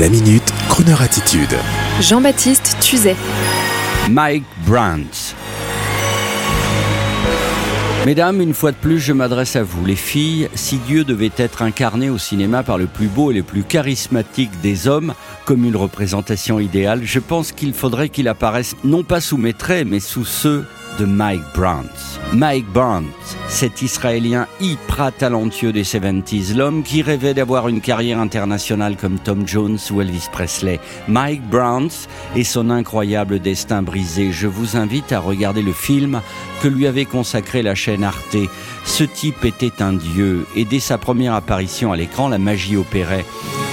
La minute, Kroneur attitude. Jean-Baptiste Tuzet. Mike Brandt. Mesdames, une fois de plus, je m'adresse à vous, les filles. Si Dieu devait être incarné au cinéma par le plus beau et le plus charismatique des hommes, comme une représentation idéale, je pense qu'il faudrait qu'il apparaisse non pas sous mes traits, mais sous ceux de Mike Brandt. Mike Brandt, cet Israélien hyper talentueux des 70s, l'homme qui rêvait d'avoir une carrière internationale comme Tom Jones ou Elvis Presley. Mike Brandt et son incroyable destin brisé. Je vous invite à regarder le film que lui avait consacré la chaîne Arte. Ce type était un dieu et dès sa première apparition à l'écran, la magie opérait.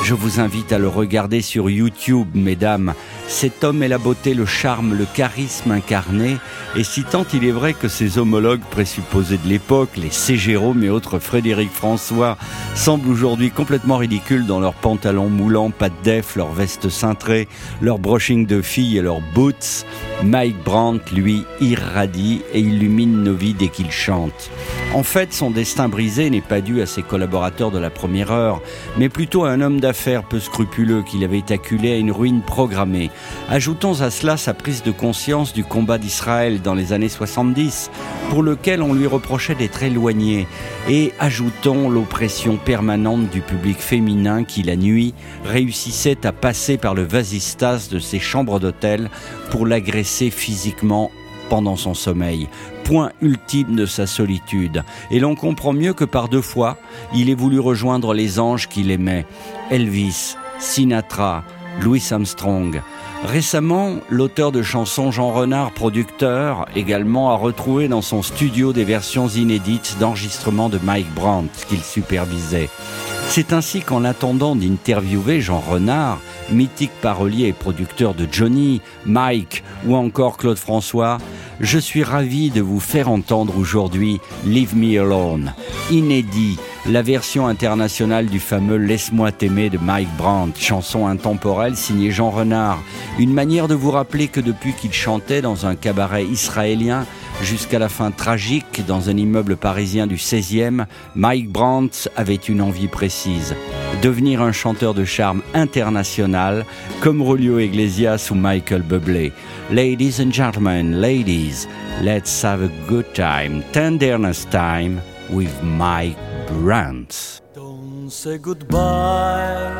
Je vous invite à le regarder sur YouTube, mesdames. Cet homme est la beauté, le charme, le charisme incarné, et si tant il est vrai que ses homologues présupposés de l'époque, les C. Jérôme et autres Frédéric François, semblent aujourd'hui complètement ridicules dans leurs pantalons moulants, pas de def, leurs vestes cintrées, leurs brushing de filles et leurs boots, Mike Brandt, lui, irradie et illumine nos vies dès qu'il chante. En fait, son destin brisé n'est pas dû à ses collaborateurs de la première heure, mais plutôt à un homme d'affaires peu scrupuleux qu'il avait acculé à une ruine programmée. Ajoutons à cela sa prise de conscience du combat d'Israël dans les années 70, pour lequel on lui reprochait d'être éloigné, et ajoutons l'oppression permanente du public féminin qui, la nuit, réussissait à passer par le vasistas de ses chambres d'hôtel pour l'agresser physiquement pendant son sommeil, point ultime de sa solitude. Et l'on comprend mieux que par deux fois, il ait voulu rejoindre les anges qu'il aimait, Elvis, Sinatra, Louis Armstrong. Récemment, l'auteur de chansons Jean Renard, producteur, également a retrouvé dans son studio des versions inédites d'enregistrements de Mike Brandt qu'il supervisait. C'est ainsi qu'en attendant d'interviewer Jean Renard, mythique parolier et producteur de Johnny, Mike ou encore Claude François, je suis ravi de vous faire entendre aujourd'hui Leave Me Alone, inédit, la version internationale du fameux Laisse-moi t'aimer de Mike Brandt, chanson intemporelle signée Jean Renard, une manière de vous rappeler que depuis qu'il chantait dans un cabaret israélien, jusqu'à la fin tragique dans un immeuble parisien du 16e, Mike Brandt avait une envie précise devenir un chanteur de charme international comme Rolio Iglesias ou Michael Bublé. Ladies and gentlemen, ladies, let's have a good time, tenderness time with Mike Brandt. Don't say goodbye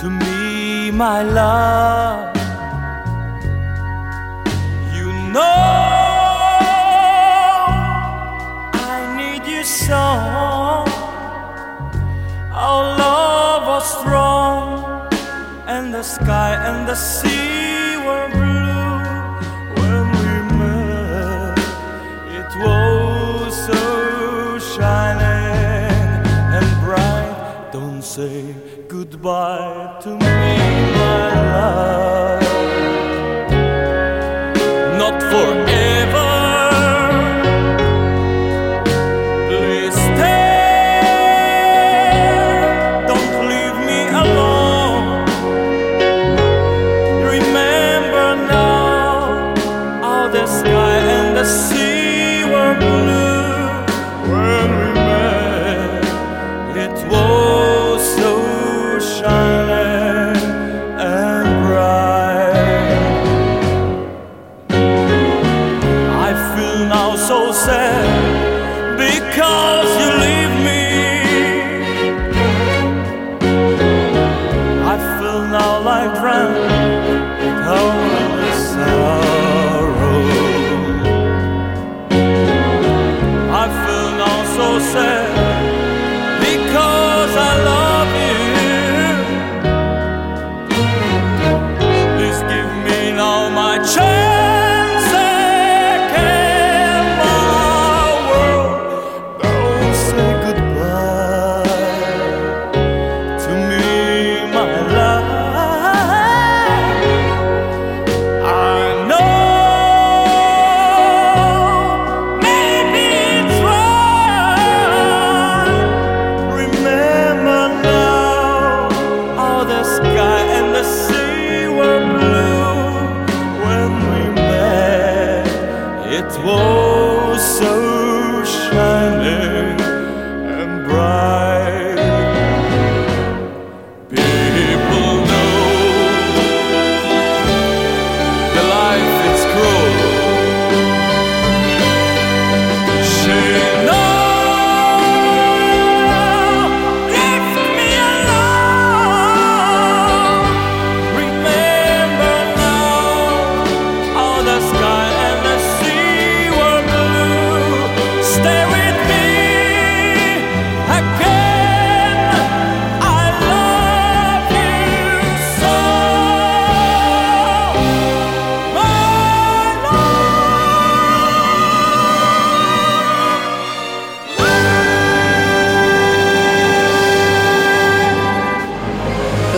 to me, my love. Sky and the sea were blue when we met. It was so shining and bright. Don't say goodbye to me, us.